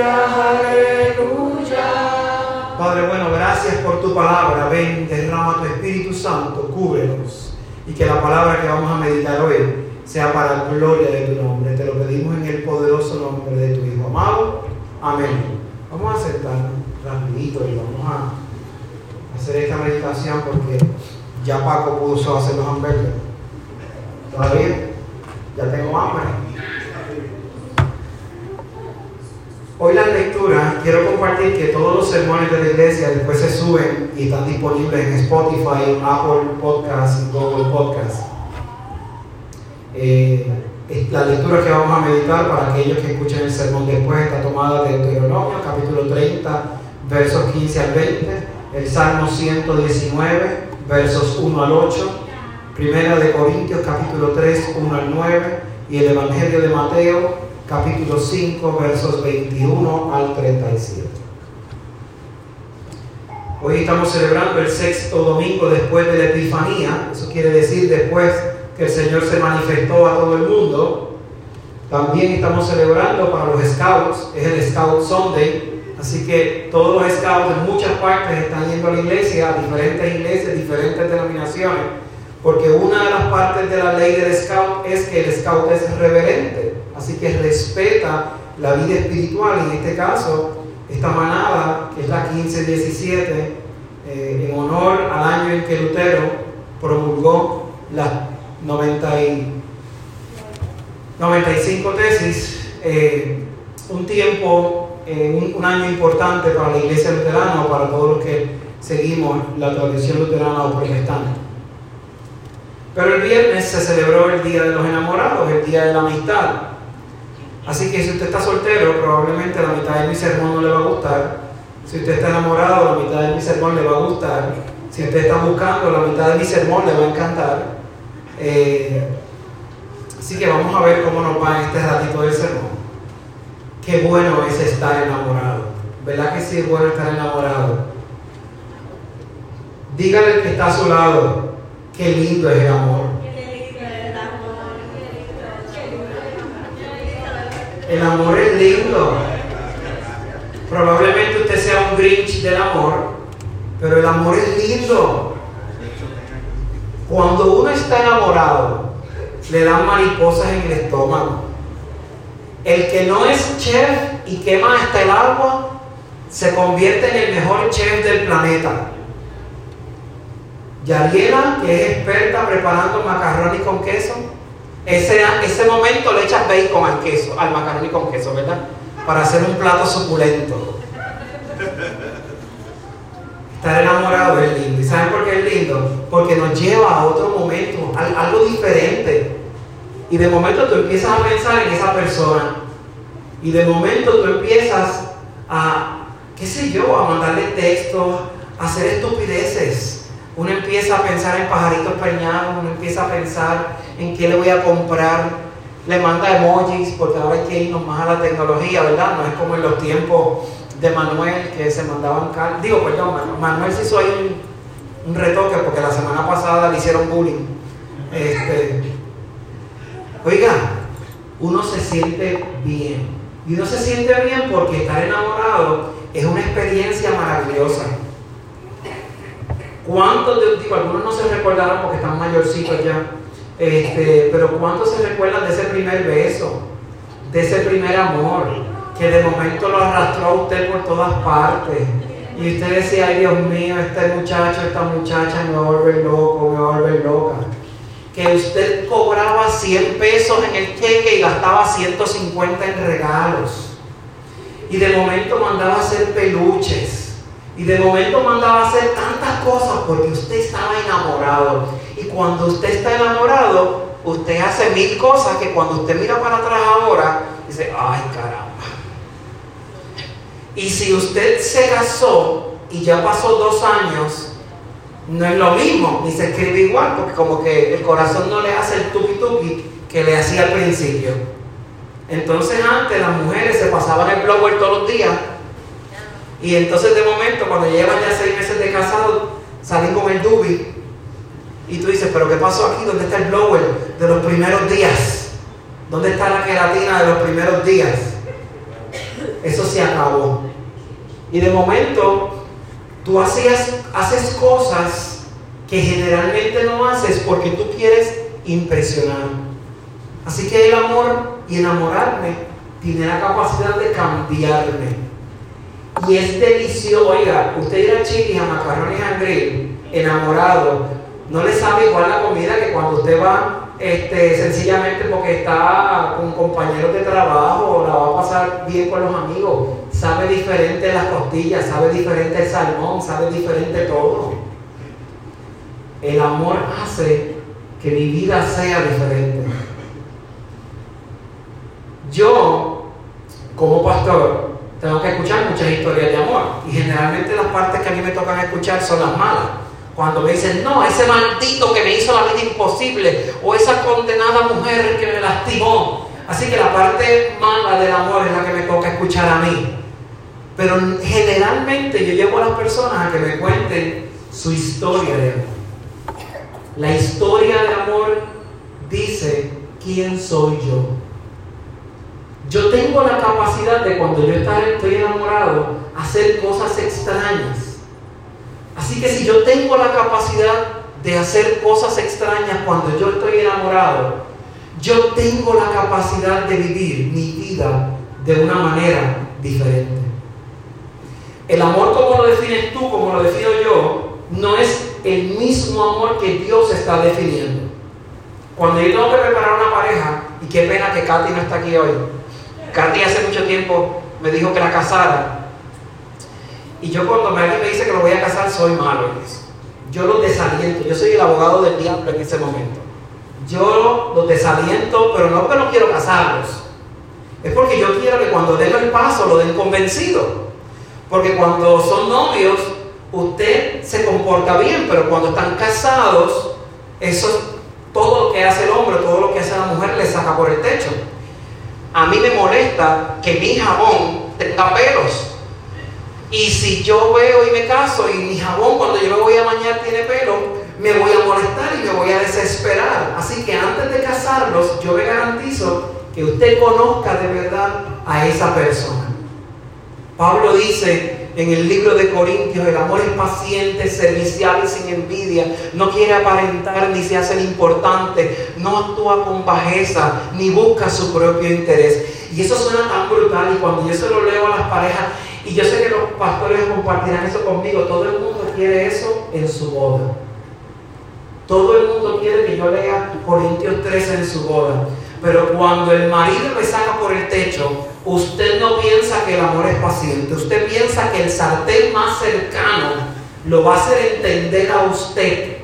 aleluya. Padre bueno, gracias por tu palabra. Ven, derrama tu Espíritu Santo, cúbrenos. Y que la palabra que vamos a meditar hoy sea para la gloria de tu nombre. Te lo pedimos en el poderoso nombre de tu Hijo amado. Amén. Vamos a sentarnos rapidito y vamos a hacer esta meditación porque ya Paco puso a hacer los hamburgues. ¿Todavía? Ya tengo hambre. Hoy la lectura, quiero compartir que todos los sermones de la iglesia después se suben y están disponibles en Spotify, Apple Podcasts Google Podcasts. Eh, la lectura que vamos a meditar para aquellos que escuchen el sermón después está tomada de Deuteronomio, capítulo 30, versos 15 al 20, el Salmo 119, versos 1 al 8, Primera de Corintios, capítulo 3, 1 al 9, y el Evangelio de Mateo, capítulo 5, versos 21 al 37. Hoy estamos celebrando el sexto domingo después de la Epifanía, eso quiere decir después que el Señor se manifestó a todo el mundo. También estamos celebrando para los scouts, es el Scout Sunday, así que todos los scouts en muchas partes están yendo a la iglesia, a diferentes iglesias, diferentes denominaciones, porque una de las partes de la ley del scout es que el scout es reverente, así que respeta la vida espiritual, en este caso, esta manada, que es la 1517, eh, en honor al año en que Lutero promulgó la 95 tesis, eh, un tiempo, eh, un, año importante para la iglesia luterana o para todos los que seguimos la tradición luterana o protestante. Pero el viernes se celebró el Día de los Enamorados, el Día de la Amistad. Así que si usted está soltero, probablemente la mitad de mi sermón no le va a gustar. Si usted está enamorado, la mitad de mi sermón le va a gustar. Si usted está buscando, la mitad de mi sermón le va a encantar. Eh, así que vamos a ver cómo nos va en este ratito del sermón. Qué bueno es estar enamorado. ¿Verdad que sí es bueno estar enamorado? Dígale al que está a su lado, qué lindo es el amor. El amor es lindo. Probablemente usted sea un Grinch del amor, pero el amor es lindo. Cuando uno está enamorado, le dan mariposas en el estómago. El que no es chef y quema hasta el agua, se convierte en el mejor chef del planeta. Yariela, que es experta preparando macarrones con queso, ese, ese momento le echas bacon al queso, al macarrón con queso, ¿verdad? Para hacer un plato suculento. Estar enamorado es lindo. ¿Y saben por qué es lindo? Porque nos lleva a otro momento, a algo diferente. Y de momento tú empiezas a pensar en esa persona. Y de momento tú empiezas a, qué sé yo, a mandarle textos, a hacer estupideces. Uno empieza a pensar en pajaritos peñados, uno empieza a pensar en qué le voy a comprar. Le manda emojis, porque ahora hay que irnos más a la tecnología, ¿verdad? No es como en los tiempos de Manuel que se mandaban cartas. Digo, perdón, Manuel se hizo ahí un, retoque porque la semana pasada le hicieron bullying. Este, oiga, uno se siente bien. Y uno se siente bien porque estar enamorado es una experiencia maravillosa. ¿Cuántos de digo, algunos no se recordaron porque están mayorcitos ya, este, pero cuántos se recuerdan de ese primer beso, de ese primer amor? que de momento lo arrastró a usted por todas partes. Y usted decía, ay Dios mío, este muchacho, esta muchacha me va a volver loco, me va a volver loca. Que usted cobraba 100 pesos en el cheque y gastaba 150 en regalos. Y de momento mandaba hacer peluches. Y de momento mandaba a hacer tantas cosas porque usted estaba enamorado. Y cuando usted está enamorado, usted hace mil cosas que cuando usted mira para atrás ahora, dice, ay caramba y si usted se casó y ya pasó dos años, no es lo mismo, ni se escribe igual, porque como que el corazón no le hace el tuki tuki que le hacía al principio. Entonces antes las mujeres se pasaban el blower todos los días y entonces de momento cuando llevan ya seis meses de casado salen con el dubi y tú dices, pero ¿qué pasó aquí? ¿Dónde está el blower de los primeros días? ¿Dónde está la queratina de los primeros días? eso se acabó. Y de momento tú hacías, haces cosas que generalmente no haces porque tú quieres impresionar. Así que el amor y enamorarme tiene la capacidad de cambiarme. Y es delicioso, oiga, usted ir a chiquis, a macarrones a grill, enamorado, no le sabe igual la comida que cuando usted va este, sencillamente porque está con compañeros de trabajo, la va a pasar bien con los amigos, sabe diferente las costillas, sabe diferente el salmón, sabe diferente todo. El amor hace que mi vida sea diferente. Yo, como pastor, tengo que escuchar muchas historias de amor y generalmente las partes que a mí me tocan escuchar son las malas. Cuando me dicen, no, ese maldito que me hizo la vida imposible o esa condenada mujer que me lastimó. Así que la parte mala del amor es la que me toca escuchar a mí. Pero generalmente yo llevo a las personas a que me cuenten su historia de amor. La historia de amor dice quién soy yo. Yo tengo la capacidad de cuando yo estoy enamorado hacer cosas extrañas. Así que si yo tengo la capacidad de hacer cosas extrañas cuando yo estoy enamorado, yo tengo la capacidad de vivir mi vida de una manera diferente. El amor como lo defines tú, como lo defino yo, no es el mismo amor que Dios está definiendo. Cuando yo tengo que preparar una pareja, y qué pena que Katy no está aquí hoy, Katy hace mucho tiempo me dijo que la casara. Y yo cuando alguien me dice que lo voy a casar, soy malo. Yo los desaliento. Yo soy el abogado del diablo en ese momento. Yo los desaliento, pero no porque no quiero casarlos. Es porque yo quiero que cuando den el paso lo den convencido. Porque cuando son novios, usted se comporta bien, pero cuando están casados, eso todo lo que hace el hombre, todo lo que hace la mujer le saca por el techo. A mí me molesta que mi jabón tenga pelos. Y si yo veo y me caso y mi jabón cuando yo me voy a bañar tiene pelo, me voy a molestar y me voy a desesperar. Así que antes de casarlos, yo me garantizo que usted conozca de verdad a esa persona. Pablo dice, en el libro de Corintios, el amor es paciente, servicial y sin envidia, no quiere aparentar ni se hace importante, no actúa con bajeza, ni busca su propio interés. Y eso suena tan brutal y cuando yo se lo leo a las parejas, y yo sé que los pastores compartirán eso conmigo, todo el mundo quiere eso en su boda. Todo el mundo quiere que yo lea Corintios 13 en su boda. Pero cuando el marido me saca por el techo, usted no piensa que el amor es paciente, usted piensa que el sartén más cercano lo va a hacer entender a usted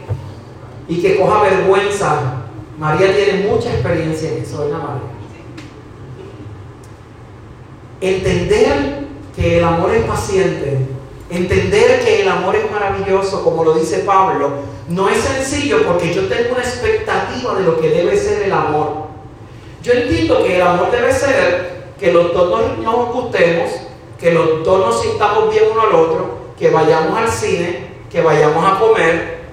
y que coja vergüenza. María tiene mucha experiencia en eso, ¿verdad María? Entender que el amor es paciente, entender que el amor es maravilloso, como lo dice Pablo, no es sencillo porque yo tengo una expectativa de lo que debe ser el amor. Yo entiendo que el amor debe ser que los dos nos, gustemos, que los dos nos sintamos bien uno al otro, que vayamos al cine, que vayamos a comer,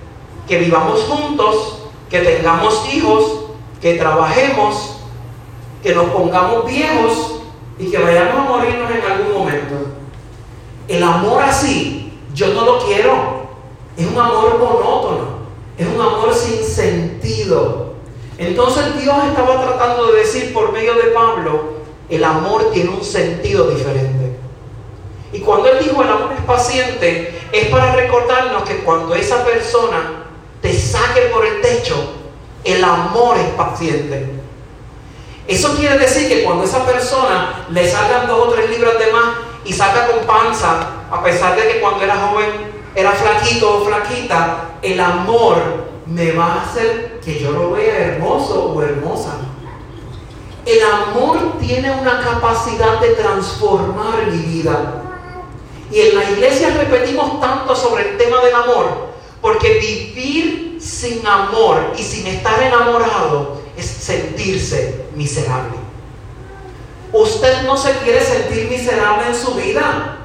que vivamos juntos, que tengamos hijos, que trabajemos, que nos pongamos viejos y que vayamos a morirnos en algún momento. El amor así, yo no lo quiero. Es un amor monótono, es un amor sin sentido. Entonces Dios estaba tratando de decir por medio de Pablo, el amor tiene un sentido diferente. Y cuando Él dijo el amor es paciente, es para recordarnos que cuando esa persona te saque por el techo, el amor es paciente. Eso quiere decir que cuando esa persona le salgan dos o tres libras de más y salga con panza, a pesar de que cuando era joven era flaquito o flaquita, el amor me va a hacer que yo lo vea hermoso o hermosa. Tiene una capacidad de transformar mi vida. Y en la iglesia repetimos tanto sobre el tema del amor, porque vivir sin amor y sin estar enamorado es sentirse miserable. Usted no se quiere sentir miserable en su vida.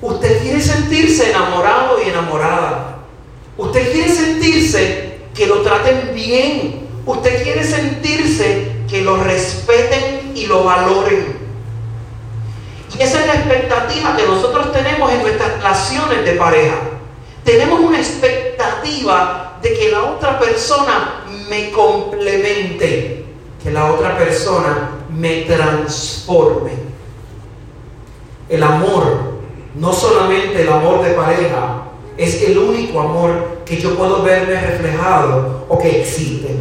Usted quiere sentirse enamorado y enamorada. Usted quiere sentirse que lo traten bien. Usted quiere sentirse que lo respeten y lo valoren. Y esa es la expectativa que nosotros tenemos en nuestras relaciones de pareja. Tenemos una expectativa de que la otra persona me complemente, que la otra persona me transforme. El amor, no solamente el amor de pareja, es el único amor que yo puedo verme reflejado o que existe.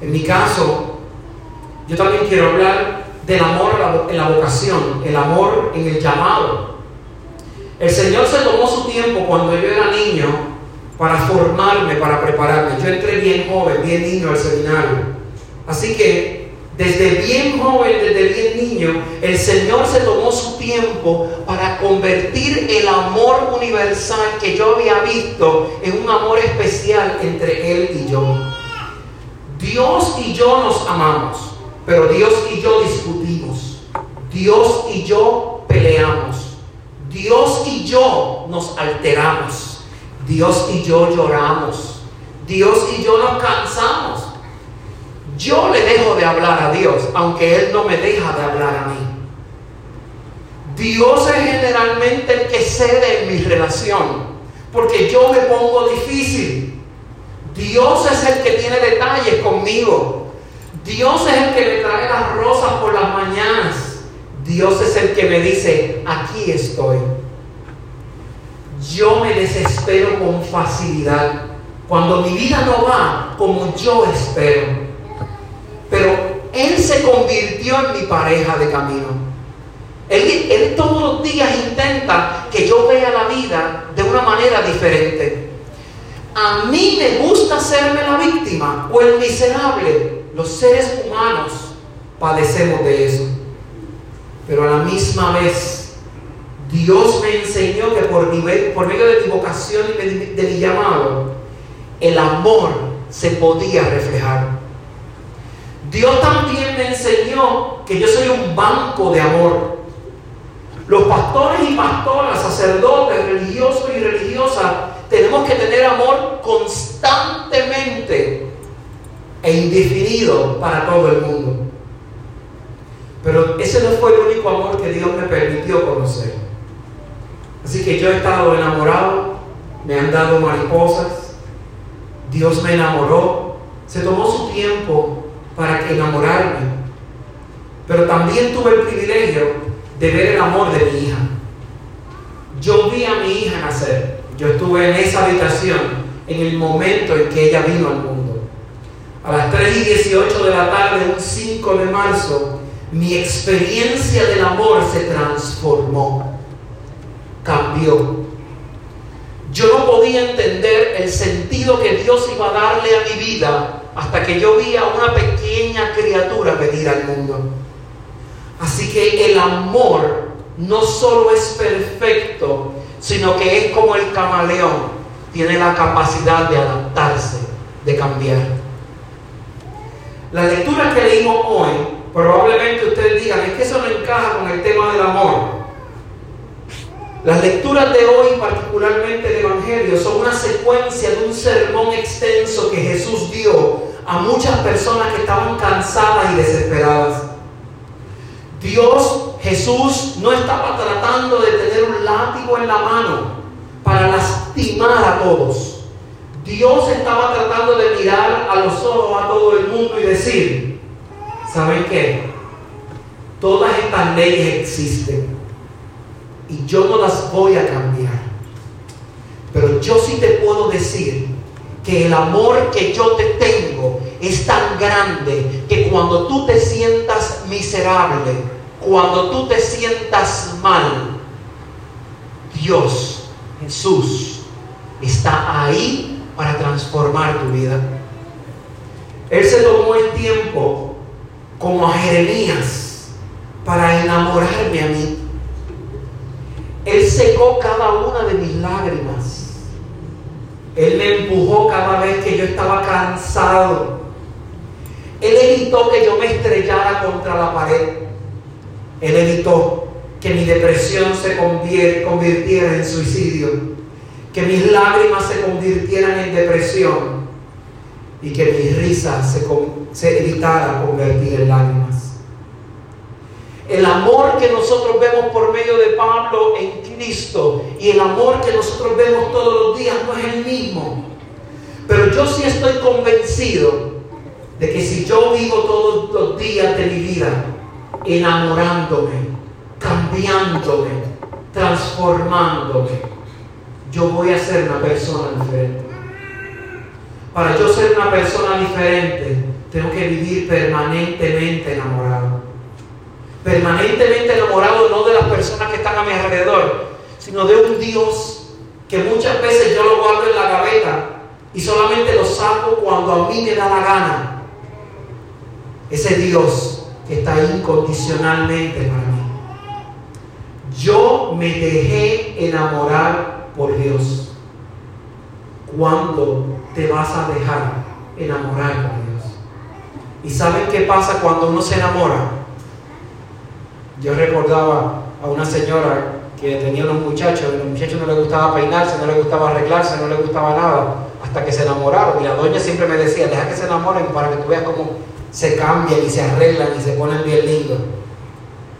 En mi caso, yo también quiero hablar del amor en la vocación, el amor en el llamado. El Señor se tomó su tiempo cuando yo era niño para formarme, para prepararme. Yo entré bien joven, bien niño al seminario. Así que desde bien joven, desde bien niño, el Señor se tomó su tiempo para convertir el amor universal que yo había visto en un amor especial entre Él y yo. Dios y yo nos amamos, pero Dios y yo discutimos. Dios y yo peleamos. Dios y yo nos alteramos. Dios y yo lloramos. Dios y yo nos cansamos. Yo le dejo de hablar a Dios, aunque Él no me deja de hablar a mí. Dios es generalmente el que cede en mi relación, porque yo me pongo difícil. Dios es el que tiene detalles conmigo. Dios es el que me trae las rosas por las mañanas. Dios es el que me dice, aquí estoy. Yo me desespero con facilidad cuando mi vida no va como yo espero. Pero Él se convirtió en mi pareja de camino. Él, todos los días intenta que yo vea la vida de una manera diferente. A mí me gusta hacerme la víctima o el miserable. Los seres humanos padecemos de eso. Pero a la misma vez, Dios me enseñó que por, medio de mi vocación y de mi llamado, el amor se podía reflejar. Dios también me enseñó que yo soy un banco de amor. Los pastores y pastoras, sacerdotes, religiosos y religiosas, tenemos que tener amor constantemente e indefinido para todo el mundo. Pero ese no fue el único amor que Dios me permitió conocer. Así que yo he estado enamorado, me han dado mariposas, Dios me enamoró, se tomó su tiempo para enamorarme. Pero también tuve el privilegio de ver el amor de mi hija. Yo vi a mi hija nacer. Yo estuve en esa habitación en el momento en que ella vino al mundo. A las 3 y 18 de la tarde, un 5 de marzo, mi experiencia del amor se transformó, cambió. Yo no podía entender el sentido que Dios iba a darle a mi vida hasta que yo vi a una pequeña criatura venir al mundo. Así que el amor no solo es perfecto, sino que es como el camaleón, tiene la capacidad de adaptarse, de cambiar. La lectura que leímos hoy, probablemente ustedes digan, es que eso no encaja con el tema del amor. Las lecturas de hoy, particularmente el Evangelio, son una secuencia de un sermón extenso que Jesús dio a muchas personas que estaban cansadas y desesperadas. Dios, Jesús, no estaba tratando de tener un látigo en la mano para lastimar a todos. Dios estaba tratando de mirar a los ojos a todo el mundo y decir, ¿saben qué? Todas estas leyes existen y yo no las voy a cambiar. Pero yo sí te puedo decir que el amor que yo te tengo es tan grande que cuando tú te sientas miserable, cuando tú te sientas mal, Dios, Jesús, está ahí para transformar tu vida. Él se tomó el tiempo como a Jeremías para enamorarme a mí. Él secó cada una de mis lágrimas él me empujó cada vez que yo estaba cansado. Él evitó que yo me estrellara contra la pared. Él evitó que mi depresión se convirtiera en suicidio. Que mis lágrimas se convirtieran en depresión. Y que mi risa se, se evitara convertir en lágrimas. El amor que nosotros vemos por medio de Pablo en Cristo y el amor que nosotros vemos todos los días no es el mismo. Pero yo sí estoy convencido de que si yo vivo todos los días de mi vida enamorándome, cambiándome, transformándome, yo voy a ser una persona diferente. Para yo ser una persona diferente, tengo que vivir permanentemente enamorado. Permanentemente enamorado no de las personas que están a mi alrededor, sino de un Dios que muchas veces yo lo guardo en la gaveta y solamente lo saco cuando a mí me da la gana. Ese Dios que está incondicionalmente para mí. Yo me dejé enamorar por Dios. ¿Cuándo te vas a dejar enamorar por Dios? ¿Y saben qué pasa cuando uno se enamora? Yo recordaba a una señora que tenía unos muchachos, a los muchachos no les gustaba peinarse, no les gustaba arreglarse, no les gustaba nada, hasta que se enamoraron. Y la doña siempre me decía, deja que se enamoren para que tú veas cómo se cambian y se arreglan y se ponen bien lindos.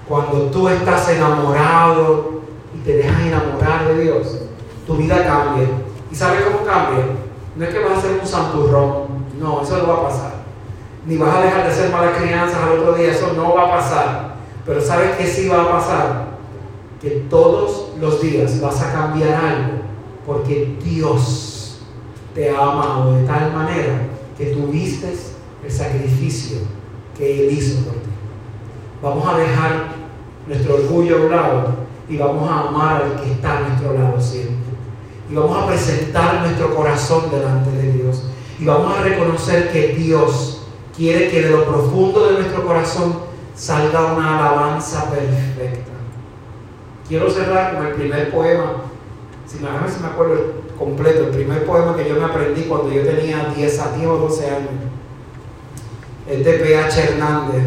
Cuando tú estás enamorado y te dejas enamorar de Dios, tu vida cambia. ¿Y sabes cómo cambia? No es que vas a ser un santurrón, no, eso no va a pasar. Ni vas a dejar de ser malas crianzas al otro día, eso no va a pasar. Pero ¿sabes qué sí va a pasar? Que todos los días vas a cambiar algo porque Dios te ha amado de tal manera que tuviste el sacrificio que Él hizo por ti. Vamos a dejar nuestro orgullo a un lado y vamos a amar al que está a nuestro lado siempre. Y vamos a presentar nuestro corazón delante de Dios. Y vamos a reconocer que Dios quiere que de lo profundo de nuestro corazón salga una alabanza perfecta. Quiero cerrar con el primer poema, si me, si me acuerdo completo, el primer poema que yo me aprendí cuando yo tenía 10, a 10 o 12 años. Es de P.H. Hernández.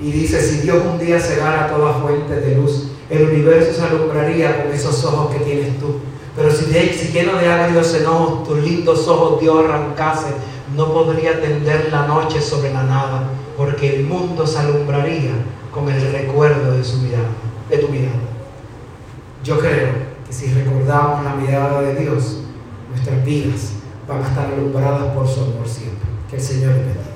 Y dice, si Dios un día cegara toda fuente de luz, el universo se alumbraría con esos ojos que tienes tú. Pero si, de, si lleno de agrios enojos tus lindos ojos Dios arrancase, no podría tender la noche sobre la nada, porque el mundo se alumbraría con el recuerdo de su mirada, de tu mirada. Yo creo que si recordamos la mirada de Dios, nuestras vidas van a estar alumbradas por su amor siempre. Que el Señor bendiga.